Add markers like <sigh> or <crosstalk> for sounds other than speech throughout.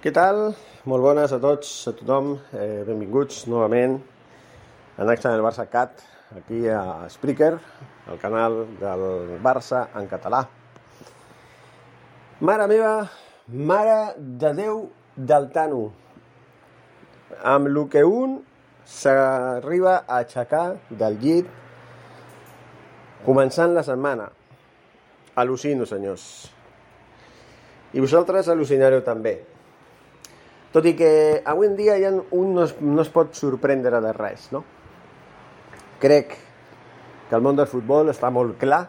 Què tal? Molt bones a tots, a tothom. Eh, benvinguts novament a Next el Barça Cat, aquí a Spreaker, el canal del Barça en català. Mare meva, mare de Déu del Tano, amb el que un s'arriba a aixecar del llit començant la setmana. Al·lucino, senyors. I vosaltres al·lucinareu també. Tot i que avui en dia ja un no es, no es pot sorprendre de res, no? Crec que el món del futbol està molt clar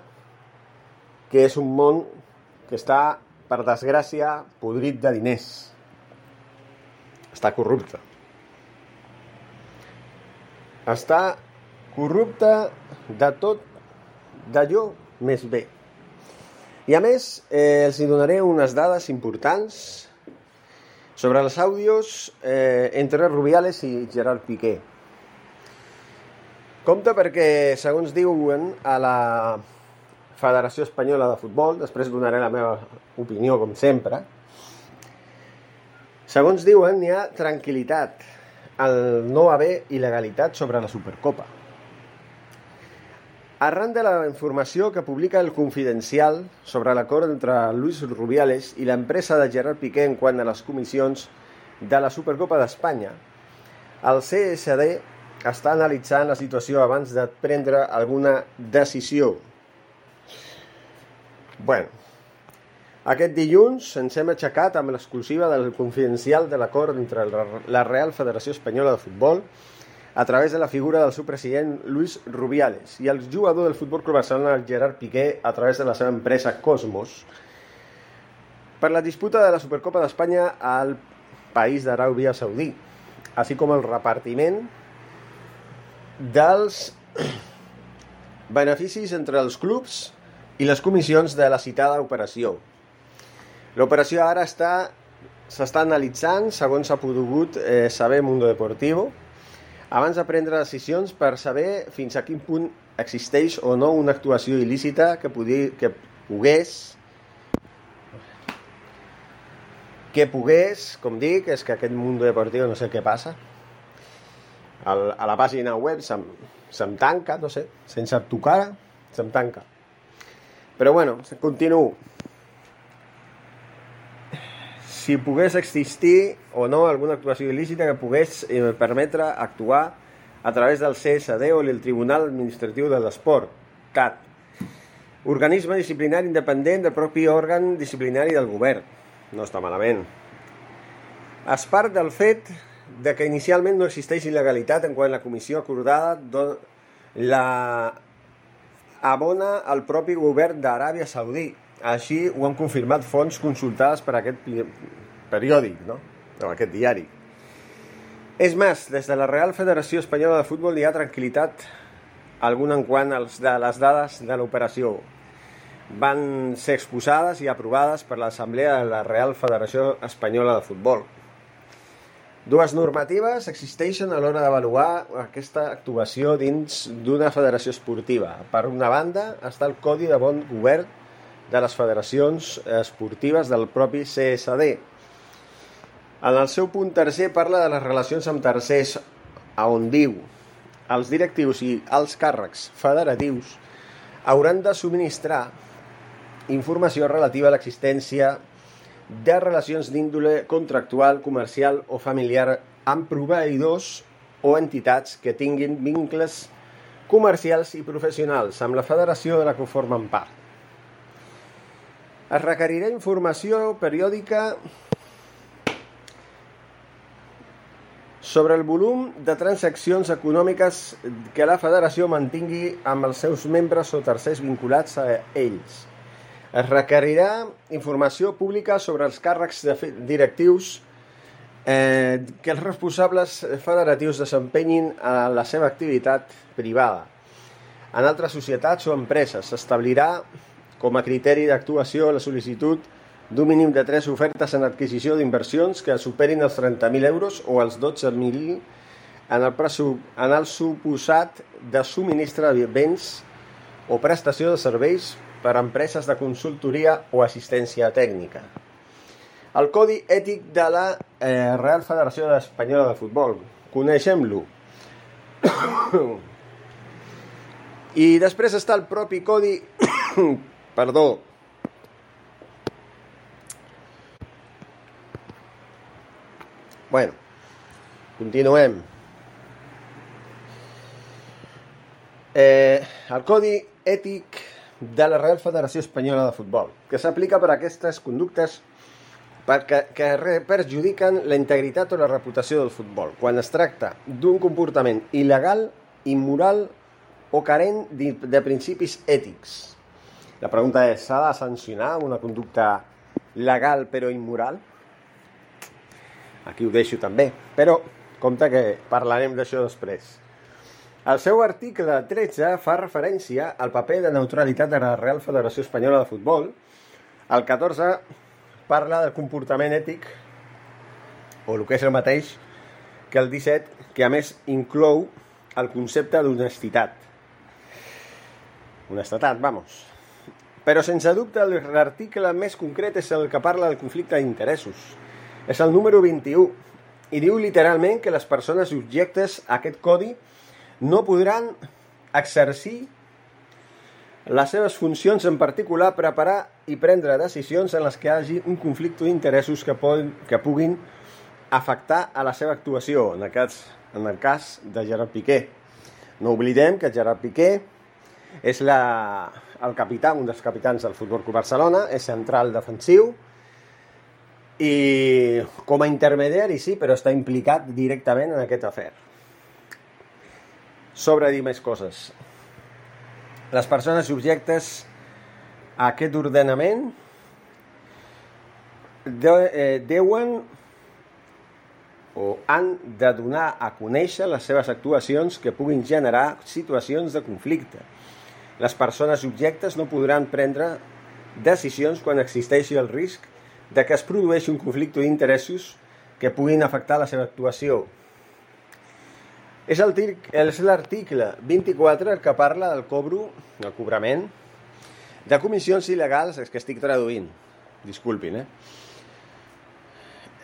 que és un món que està, per desgràcia, podrit de diners. Està corrupte. Està corrupte de tot d'allò més bé. I a més, eh, els donaré unes dades importants sobre los audios eh, entre Rubiales i Gerard Piqué. Compte perquè, segons diuen a la Federació Espanyola de Futbol, després donaré la meva opinió, com sempre, segons diuen, hi ha tranquil·litat al no haver il·legalitat sobre la Supercopa. Arran de la informació que publica el Confidencial sobre l'acord entre Luis Rubiales i l'empresa de Gerard Piqué en quant a les comissions de la Supercopa d'Espanya, el CSD està analitzant la situació abans de prendre alguna decisió. Bueno, aquest dilluns ens hem aixecat amb l'exclusiva del confidencial de l'acord entre la Real Federació Espanyola de Futbol a través de la figura del seu president Luis Rubiales i el jugador del Futbol Club Barcelona Gerard Piqué a través de la seva empresa Cosmos per la disputa de la Supercopa d'Espanya al país d'Aràbia Saudí, així com el repartiment dels <clears throat> beneficis entre els clubs i les comissions de la citada operació. L'operació ara està s'està analitzant, segons s'ha pogut eh, saber Mundo Deportivo, abans de prendre decisions per saber fins a quin punt existeix o no una actuació il·lícita que, pugui, que pogués que pogués, com dic, és que aquest mundo deportiu no sé què passa, el, a la pàgina web se'm, se'm tanca, no sé, sense tocar, se'm tanca. Però bueno, continuo si pogués existir o no alguna actuació il·lícita que pogués eh, permetre actuar a través del CSD o el Tribunal Administratiu de l'Esport, CAT, organisme disciplinari independent del propi òrgan disciplinari del govern. No està malament. Es part del fet de que inicialment no existeix il·legalitat en quan la comissió acordada la abona al propi govern d'Aràbia Saudí, així ho han confirmat fonts consultades per aquest periòdic, no? o aquest diari. És més, des de la Real Federació Espanyola de Futbol hi ha tranquil·litat alguna en quant als de les dades de l'operació. Van ser exposades i aprovades per l'Assemblea de la Real Federació Espanyola de Futbol. Dues normatives existeixen a l'hora d'avaluar aquesta actuació dins d'una federació esportiva. Per una banda està el Codi de Bon Govern de les federacions esportives del propi CSD. En el seu punt tercer parla de les relacions amb tercers a on diu els directius i els càrrecs federatius hauran de subministrar informació relativa a l'existència de relacions d'índole contractual, comercial o familiar amb proveïdors o entitats que tinguin vincles comercials i professionals amb la federació de la que formen part. Es requerirà informació periòdica sobre el volum de transaccions econòmiques que la federació mantingui amb els seus membres o tercers vinculats a ells. Es requerirà informació pública sobre els càrrecs de directius eh, que els responsables federatius desempenyin a la seva activitat privada. En altres societats o empreses s'establirà com a criteri d'actuació la sol·licitud d'un mínim de tres ofertes en adquisició d'inversions que superin els 30.000 euros o els 12.000 en el, en el suposat de subministre de béns o prestació de serveis per a empreses de consultoria o assistència tècnica. El Codi Ètic de la eh, Real Federació Espanyola de Futbol. Coneixem-lo. <coughs> I després està el propi codi... Perdó, Bueno, continuem. Eh, el Codi Ètic de la Real Federació Espanyola de Futbol, que s'aplica per a aquestes conductes perquè, que perjudiquen la integritat o la reputació del futbol, quan es tracta d'un comportament il·legal, immoral o carent de, principis ètics. La pregunta és, s'ha de sancionar una conducta legal però immoral? Aquí ho deixo també, però compte que parlarem d'això després. El seu article 13 fa referència al paper de neutralitat de la Real Federació Espanyola de Futbol. El 14 parla del comportament ètic, o el que és el mateix que el 17, que a més inclou el concepte d'honestitat. Honestetat, vamos. Però sense dubte l'article més concret és el que parla del conflicte d'interessos és el número 21 i diu literalment que les persones subjectes a aquest codi no podran exercir les seves funcions, en particular preparar i prendre decisions en les que hi hagi un conflicte d'interessos que, que puguin afectar a la seva actuació, en el cas, en el cas de Gerard Piqué. No oblidem que Gerard Piqué és la, el capità, un dels capitans del Futbol Club Barcelona, és central defensiu, i com a intermediari sí, però està implicat directament en aquest afer. Sobre dir més coses. Les persones subjectes a aquest ordenament de, eh, deuen o han de donar a conèixer les seves actuacions que puguin generar situacions de conflicte. Les persones subjectes no podran prendre decisions quan existeixi el risc de que es produeixi un conflicte d'interessos que puguin afectar la seva actuació. És l'article 24 el que parla del cobro, el cobrament, de comissions il·legals, és que estic traduint, disculpin, eh?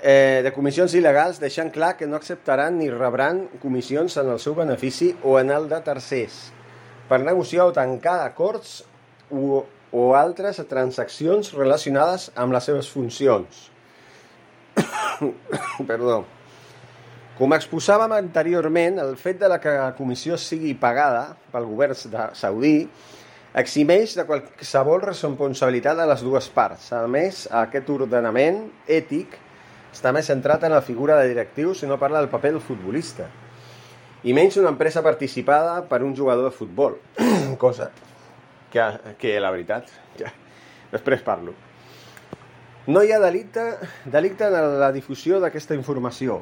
eh, de comissions il·legals deixant clar que no acceptaran ni rebran comissions en el seu benefici o en el de tercers per negociar o tancar acords o o altres transaccions relacionades amb les seves funcions. <coughs> Perdó. Com exposàvem anteriorment, el fet de la que la comissió sigui pagada pel govern de Saudí eximeix de qualsevol responsabilitat a les dues parts. A més, aquest ordenament ètic està més centrat en la figura de directiu si no parla del paper del futbolista. I menys una empresa participada per un jugador de futbol, <clears throat> cosa que, que la veritat, ja, després parlo. No hi ha delicte, delicte en la difusió d'aquesta informació.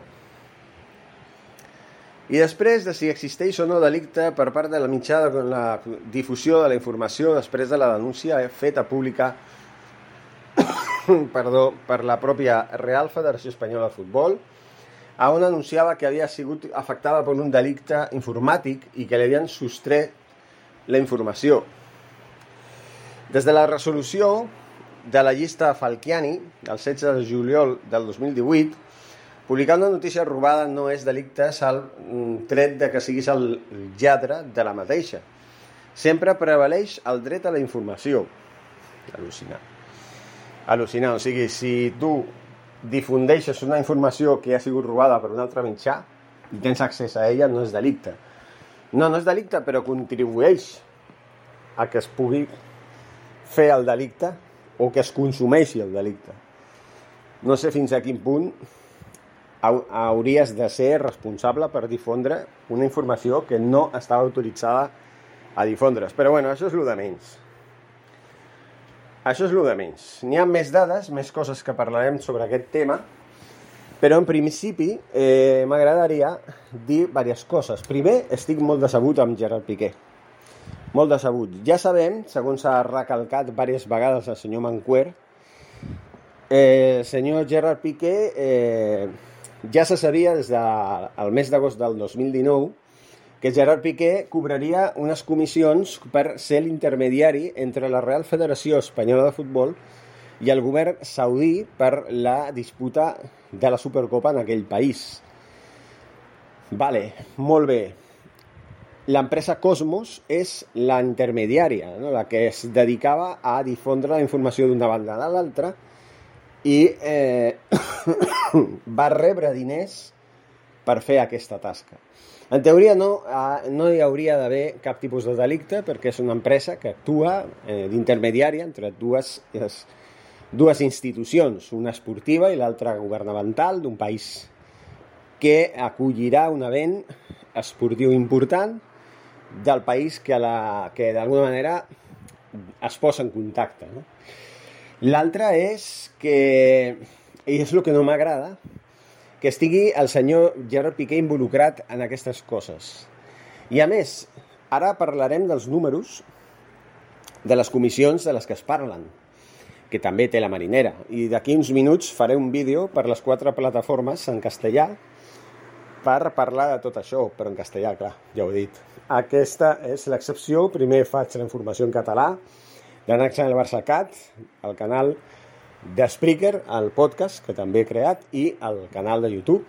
I després de si existeix o no delicte per part de la mitjà de la difusió de la informació després de la denúncia feta pública <clears throat> perdó, per la pròpia Real Federació Espanyola de Futbol, on anunciava que havia sigut afectada per un delicte informàtic i que li havien sostret la informació. Des de la resolució de la llista Falciani, el 16 de juliol del 2018, publicar una notícia robada no és delicte sal mm, tret de que siguis el lladre de la mateixa. Sempre prevaleix el dret a la informació. Al·lucinant. Al·lucinant. O sigui, si tu difundeixes una informació que ha sigut robada per un altre mitjà i tens accés a ella, no és delicte. No, no és delicte, però contribueix a que es pugui fer el delicte o que es consumeixi el delicte. No sé fins a quin punt hauries de ser responsable per difondre una informació que no estava autoritzada a difondre's. Però bueno, això és el de menys. Això és el de menys. N'hi ha més dades, més coses que parlarem sobre aquest tema, però en principi eh, m'agradaria dir diverses coses. Primer, estic molt decebut amb Gerard Piqué. Molt decebut. Ja sabem, segons s'ha recalcat diverses vegades el senyor Manquer, eh, el senyor Gerard Piqué eh, ja se sabia des del mes d'agost del 2019 que Gerard Piqué cobraria unes comissions per ser l'intermediari entre la Real Federació Espanyola de Futbol i el govern saudí per la disputa de la Supercopa en aquell país. Vale, molt bé. L'empresa Cosmos és la intermediària, no? la que es dedicava a difondre la informació d'una banda a l'altra i eh, <coughs> va rebre diners per fer aquesta tasca. En teoria no, eh, no hi hauria d'haver cap tipus de delicte perquè és una empresa que actua eh, d'intermediària entre dues, les, dues institucions, una esportiva i l'altra governamental d'un país que acollirà un event esportiu important del país que, la, que d'alguna manera es posa en contacte. No? L'altre és que, i és el que no m'agrada, que estigui el senyor Gerard Piqué involucrat en aquestes coses. I a més, ara parlarem dels números de les comissions de les que es parlen, que també té la marinera. I d'aquí uns minuts faré un vídeo per les quatre plataformes en castellà per parlar de tot això, però en castellà, clar, ja ho he dit. Aquesta és l'excepció. Primer faig la informació en català, d'Anaxa el Barçacat, el canal de Spreaker, el podcast que també he creat, i el canal de YouTube,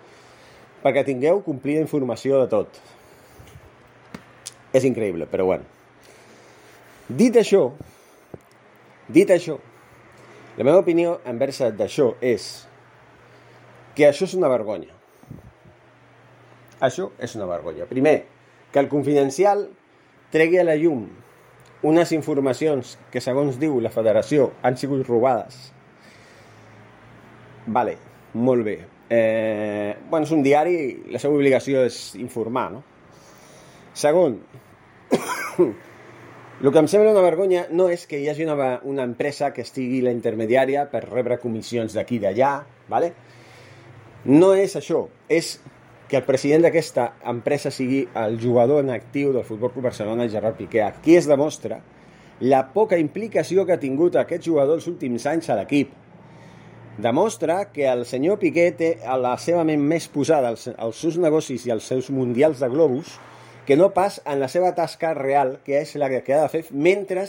perquè tingueu complida informació de tot. És increïble, però bueno. Dit això, dit això, la meva opinió envers d'això és que això és una vergonya. Això és una vergonya. Primer, que el confidencial tregui a la llum unes informacions que, segons diu la federació, han sigut robades. Vale, molt bé. Eh, bueno, és un diari, la seva obligació és informar, no? Segon, <coughs> el que em sembla una vergonya no és que hi hagi una, una empresa que estigui la intermediària per rebre comissions d'aquí i d'allà, ¿vale? no és això, és que el president d'aquesta empresa sigui el jugador en actiu del Futbol Club Barcelona, Gerard Piqué. Aquí es demostra la poca implicació que ha tingut aquest jugador els últims anys a l'equip. Demostra que el senyor Piqué té a la seva ment més posada als, seus negocis i als seus mundials de globus que no pas en la seva tasca real, que és la que ha de fer mentre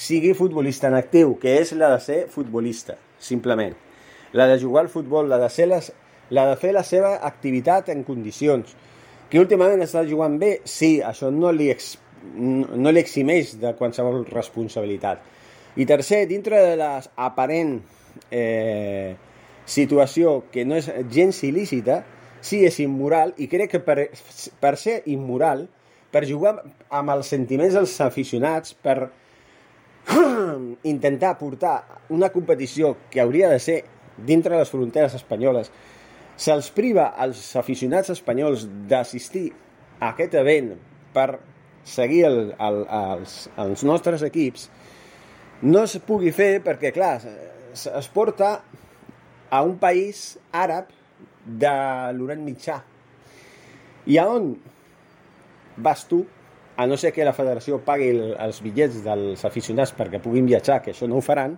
sigui futbolista en actiu, que és la de ser futbolista, simplement. La de jugar al futbol, la de ser les, la de fer la seva activitat en condicions. Que últimament està jugant bé? Sí, això no li, ex, no li eximeix de qualsevol responsabilitat. I tercer, dintre de l'aparent eh, situació que no és gens il·lícita, sí és immoral i crec que per, per ser immoral, per jugar amb els sentiments dels aficionats, per <clears throat> intentar portar una competició que hauria de ser dintre les fronteres espanyoles se'ls priva als aficionats espanyols d'assistir a aquest event per seguir el, el, els, els nostres equips, no es pugui fer perquè, clar, es, porta a un país àrab de l'Orient Mitjà. I a on vas tu, a no ser que la federació pagui el, els bitllets dels aficionats perquè puguin viatjar, que això no ho faran,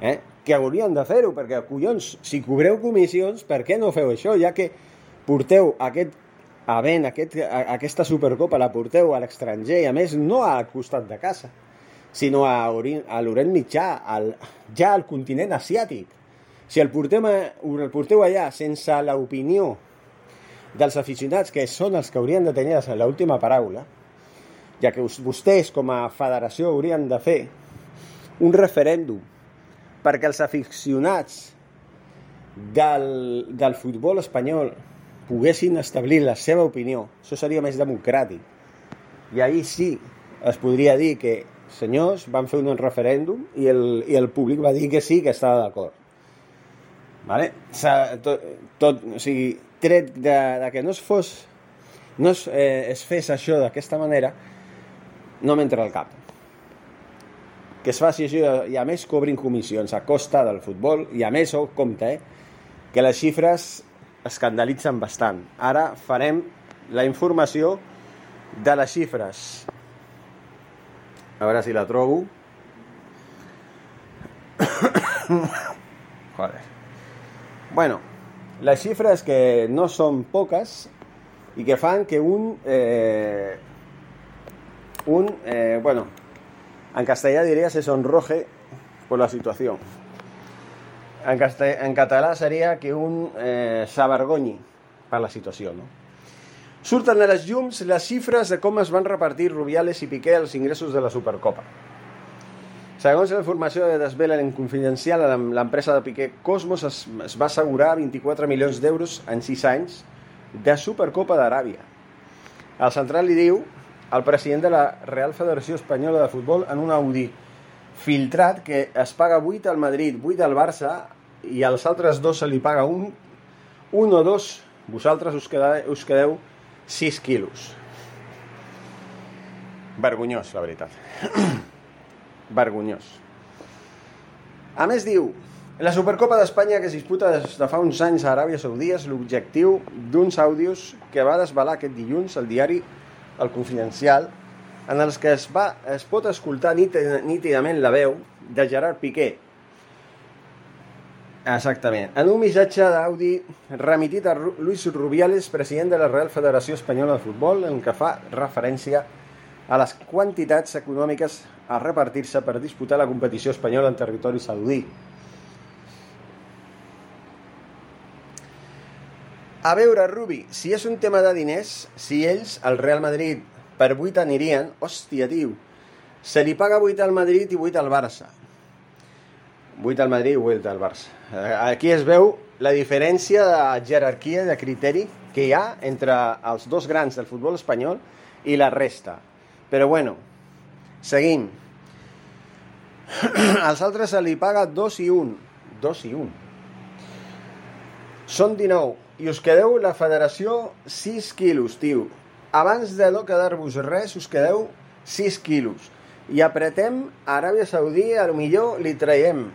eh? que haurien de fer-ho, perquè, collons, si cobreu comissions, per què no feu això? Ja que porteu aquest event, aquest, aquesta Supercopa, la porteu a l'estranger, i a més no al costat de casa, sinó a, a l'Orient Mitjà, al, ja al continent asiàtic. Si el porteu, el porteu allà sense l'opinió dels aficionats, que són els que haurien de tenir l'última paraula, ja que vostès com a federació haurien de fer un referèndum perquè els aficionats del, del futbol espanyol poguessin establir la seva opinió. Això seria més democràtic. I ahir sí es podria dir que senyors van fer un referèndum i el, i el públic va dir que sí, que estava d'acord. Vale? Tot, tot, o sigui, tret de, de que no es fos no es, eh, es fes això d'aquesta manera no m'entra al cap que es faci això i a més cobrin comissions a costa del futbol i a més, oh, compte, eh, que les xifres escandalitzen bastant. Ara farem la informació de les xifres. A veure si la trobo. Joder. Bueno, les xifres que no són poques i que fan que un... Eh, un, eh, bueno, en castellà diria se sonroje por la situació. En, en català seria que un eh, s'avergonyi per la situació, no? Surten a les llums les xifres de com es van repartir Rubiales i Piqué els ingressos de la Supercopa. Segons la informació de Desvela en confidencial, l'empresa de Piqué Cosmos es, es va assegurar 24 milions d'euros en 6 anys de Supercopa d'Aràbia. El central li diu al president de la Real Federació Espanyola de Futbol en un Audi filtrat que es paga 8 al Madrid, 8 al Barça i als altres dos se li paga un, un o dos. Vosaltres us quedeu, us quedeu 6 quilos. Vergonyós, la veritat. <clears throat> Vergonyós. A més diu, la Supercopa d'Espanya que es disputa des de fa uns anys a Aràbia Saudí és l'objectiu d'uns àudios que va desvelar aquest dilluns el diari El Confidencial en els que es, va, es pot escoltar nítidament la veu de Gerard Piqué, Exactament. En un missatge d'Audi remitit a Luis Rubiales, president de la Real Federació Espanyola de Futbol, en què fa referència a les quantitats econòmiques a repartir-se per disputar la competició espanyola en territori saudí. A veure, Rubi, si és un tema de diners, si ells, el Real Madrid, per 8 anirien, hòstia, tio, se li paga 8 al Madrid i 8 al Barça. 8 al Madrid i 8 al Barça. Eh, aquí es veu la diferència de jerarquia, de criteri que hi ha entre els dos grans del futbol espanyol i la resta. Però bueno, seguim. <clears throat> Als altres se li paga 2 i 1. 2 i 1. Són 19. I us quedeu la federació 6 quilos, tio. Abans de no quedar-vos res, us quedeu 6 quilos. I apretem a Aràbia Saudí, a lo millor li traiem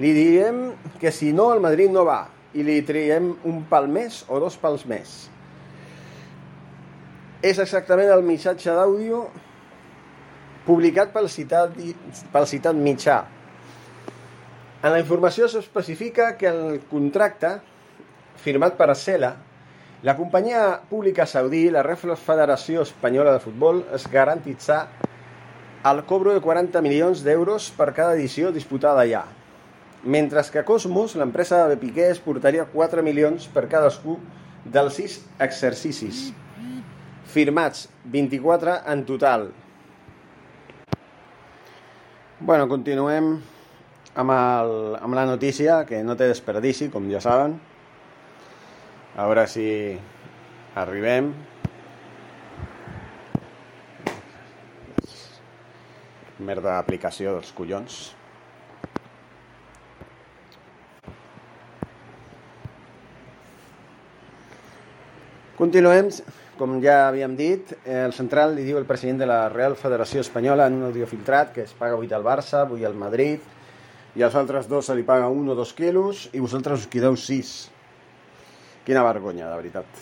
li diem que si no el Madrid no va i li triem un pal més o dos pals més. És exactament el missatge d'àudio publicat pel citat, pel citat mitjà. En la informació s'especifica que el contracte firmat per Cela, la companyia pública saudí, la Federació Espanyola de Futbol, es garantitza el cobro de 40 milions d'euros per cada edició disputada allà mentre que Cosmos, l'empresa de Piqué, es portaria 4 milions per cadascú dels 6 exercicis, firmats 24 en total. Bueno, continuem amb, el, amb la notícia, que no té desperdici, com ja saben. A veure si arribem. Merda d'aplicació dels collons. Continuem, com ja havíem dit, el central li diu el president de la Real Federació Espanyola en un audio filtrat que es paga 8 al Barça, 8 al Madrid, i als altres dos se li paga 1 o 2 quilos i vosaltres us quedeu 6. Quina vergonya, de veritat.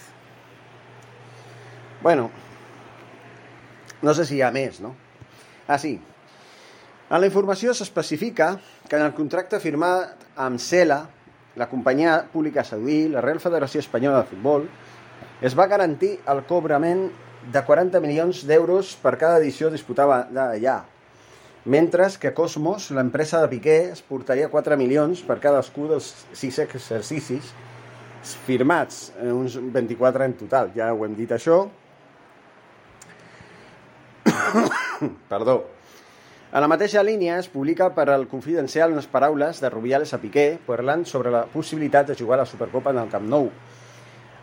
Bueno, no sé si hi ha més, no? Ah, sí. En la informació s'especifica que en el contracte firmat amb CELA, la companyia pública saudí, la Real Federació Espanyola de Futbol, es va garantir el cobrament de 40 milions d'euros per cada edició disputada d'allà, mentre que Cosmos, l'empresa de Piqué, es portaria 4 milions per cadascú dels 6 exercicis firmats, eh, uns 24 en total, ja ho hem dit això. <coughs> Perdó. A la mateixa línia es publica per al Confidencial unes paraules de Rubiales a Piqué parlant sobre la possibilitat de jugar a la Supercopa en el Camp Nou,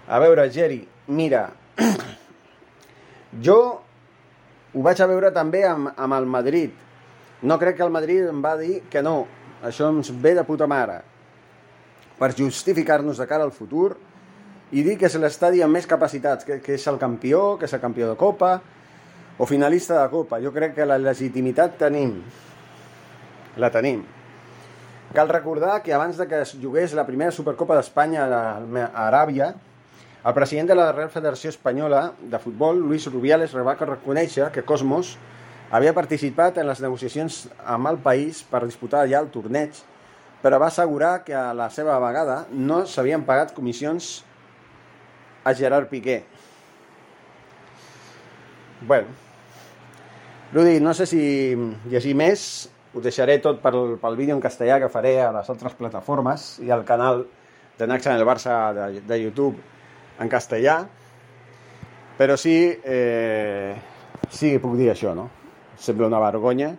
a veure, Geri, mira, <clears throat> jo ho vaig a veure també amb, amb el Madrid No crec que el Madrid em va dir que no, això ens ve de puta mare, per justificar-nos de cara al futur i dir que és l'estadi amb més capacitats, que, que és el campió, que és el campió de Copa o finalista de Copa. Jo crec que la legitimitat tenim, la tenim. Cal recordar que abans de que es jugués la primera Supercopa d'Espanya a Aràbia, el president de la Real Federació Espanyola de Futbol, Luis Rubiales, va reconèixer que Cosmos havia participat en les negociacions amb el país per disputar ja el torneig, però va assegurar que a la seva vegada no s'havien pagat comissions a Gerard Piqué. Bueno, Rudi, no sé si llegir més, ho deixaré tot pel, pel vídeo en castellà que faré a les altres plataformes i al canal de Naxa en el Barça de, de YouTube en castellà, però sí, eh, sí que puc dir això, no? Sembla una vergonya.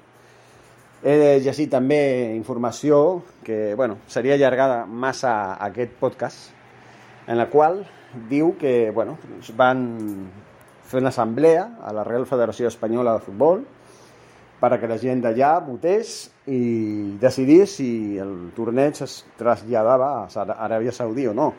He de llegir també informació que, bueno, seria allargada massa aquest podcast, en la qual diu que, bueno, van fer una assemblea a la Real Federació Espanyola de Futbol per a que la gent d'allà votés i decidís si el torneig es traslladava a Aràbia Saudí o no.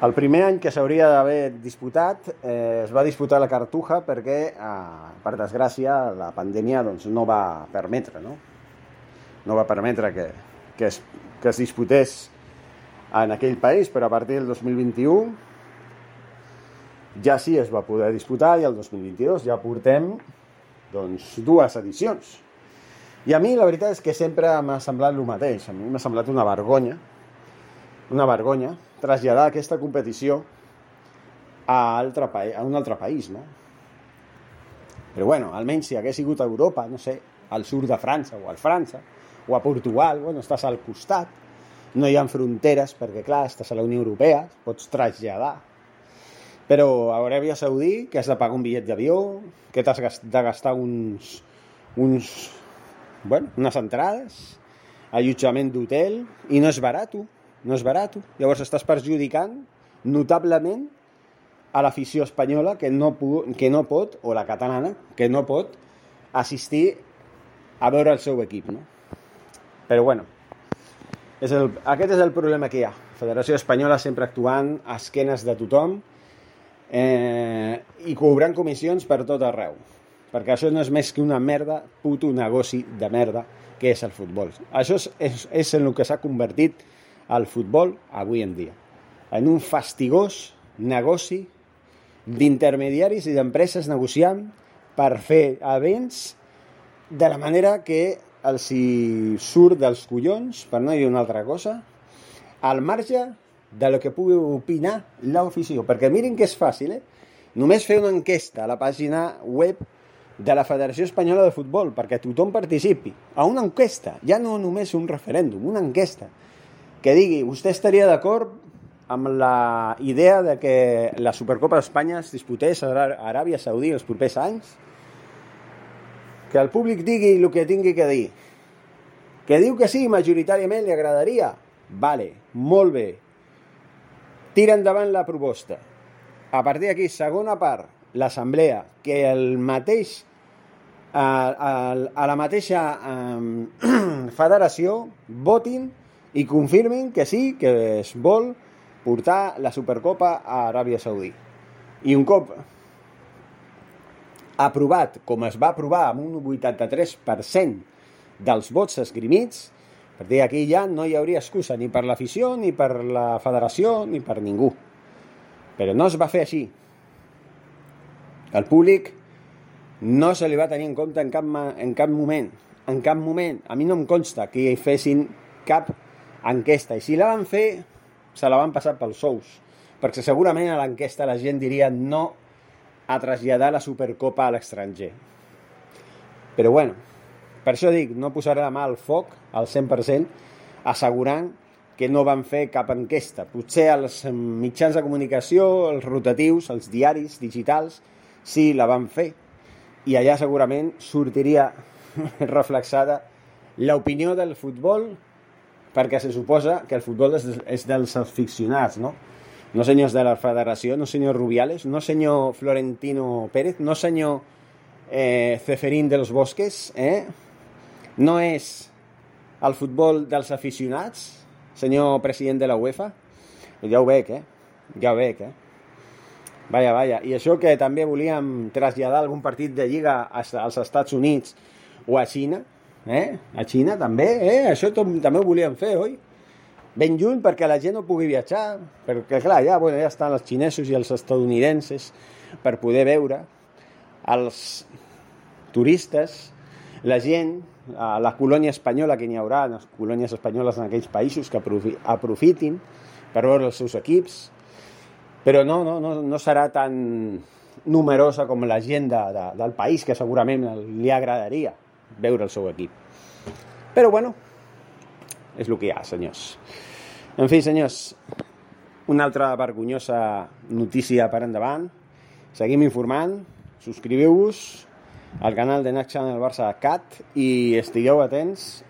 El primer any que s'hauria d'haver disputat eh, es va disputar la Cartuja perquè, eh, per desgràcia, la pandèmia doncs, no va permetre, no? No va permetre que, que, es, que es disputés en aquell país, però a partir del 2021 ja sí es va poder disputar i el 2022 ja portem doncs, dues edicions. I a mi la veritat és que sempre m'ha semblat el mateix. A mi m'ha semblat una vergonya, una vergonya, traslladar aquesta competició a, altre a un altre país, no? Però bueno, almenys si hagués sigut a Europa, no sé, al sud de França o al França, o a Portugal, bueno, estàs al costat, no hi ha fronteres perquè, clar, estàs a la Unió Europea, pots traslladar. Però a Aràbia Saudí, que has de pagar un bitllet d'avió, que t'has de gastar uns, uns, bueno, unes entrades, allotjament d'hotel, i no és barat, no és barat. Llavors estàs perjudicant notablement a l'afició espanyola que no, que no pot, o la catalana, que no pot assistir a veure el seu equip. No? Però bueno, és el, aquest és el problema que hi ha. Federació Espanyola sempre actuant a esquenes de tothom eh, i cobrant comissions per tot arreu. Perquè això no és més que una merda, puto negoci de merda que és el futbol. Això és, és, és en el que s'ha convertit al futbol avui en dia. En un fastigós negoci d'intermediaris i d'empreses negociant per fer events de la manera que els hi surt dels collons, per no dir una altra cosa, al marge de lo que pugui opinar l'ofició. Perquè miren que és fàcil, eh? Només fer una enquesta a la pàgina web de la Federació Espanyola de Futbol perquè tothom participi a una enquesta, ja no només un referèndum, una enquesta que digui, vostè estaria d'acord amb la idea de que la Supercopa d'Espanya es disputés a Aràbia Saudí els propers anys? Que el públic digui el que tingui que dir. Que diu que sí, majoritàriament li agradaria. Vale, molt bé. Tira endavant la proposta. A partir d'aquí, segona part, l'assemblea, que el mateix a, a, a la mateixa um, <clears throat> federació votin i confirmin que sí, que es vol portar la Supercopa a Aràbia Saudí. I un cop aprovat, com es va aprovar amb un 83% dels vots esgrimits, per dir aquí ja no hi hauria excusa ni per l'afició, ni per la federació, ni per ningú. Però no es va fer així. El públic no se li va tenir en compte en cap, en cap moment. En cap moment. A mi no em consta que hi fessin cap enquesta. I si la van fer, se la van passar pels sous. Perquè segurament a l'enquesta la gent diria no a traslladar la Supercopa a l'estranger. Però bueno, per això dic, no posaré la mà al foc al 100% assegurant que no van fer cap enquesta. Potser els mitjans de comunicació, els rotatius, els diaris digitals, sí la van fer. I allà segurament sortiria <laughs> reflexada l'opinió del futbol perquè se suposa que el futbol és, és dels aficionats, no? No senyors de la federació, no senyor Rubiales, no senyor Florentino Pérez, no senyor eh, Ceferín de los Bosques, eh? no és el futbol dels aficionats, senyor president de la UEFA? Ja ho veig, eh? Ja ho veig, eh? Vaja, vaja. I això que també volíem traslladar algun partit de Lliga als Estats Units o a Xina, eh? A Xina també, eh? Això també ho volíem fer, oi? Ben lluny perquè la gent no pugui viatjar, perquè clar, ja, bueno, ja estan els xinesos i els estadounidenses per poder veure els turistes, la gent, la colònia espanyola que n'hi haurà, les colònies espanyoles en aquells països que aprofitin per veure els seus equips, però no, no, no, no serà tan numerosa com la gent de, de, del país, que segurament li agradaria veure el seu equip. Però bueno, és el que hi ha, senyors. En fi, senyors, una altra vergonyosa notícia per endavant. Seguim informant, subscriviu-vos al canal de Next Channel Barça Cat i estigueu atents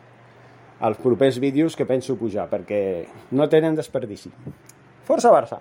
als propers vídeos que penso pujar, perquè no tenen desperdici. Força Barça!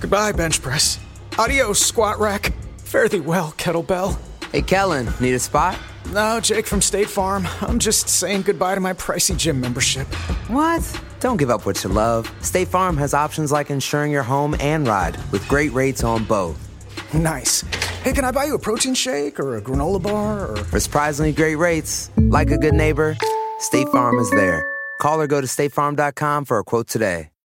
Goodbye, bench press. Adios, squat rack. Fare thee well, kettlebell. Hey, Kellen, need a spot? No, Jake from State Farm. I'm just saying goodbye to my pricey gym membership. What? Don't give up what you love. State Farm has options like insuring your home and ride with great rates on both. Nice. Hey, can I buy you a protein shake or a granola bar or. For surprisingly great rates, like a good neighbor, State Farm is there. Call or go to statefarm.com for a quote today.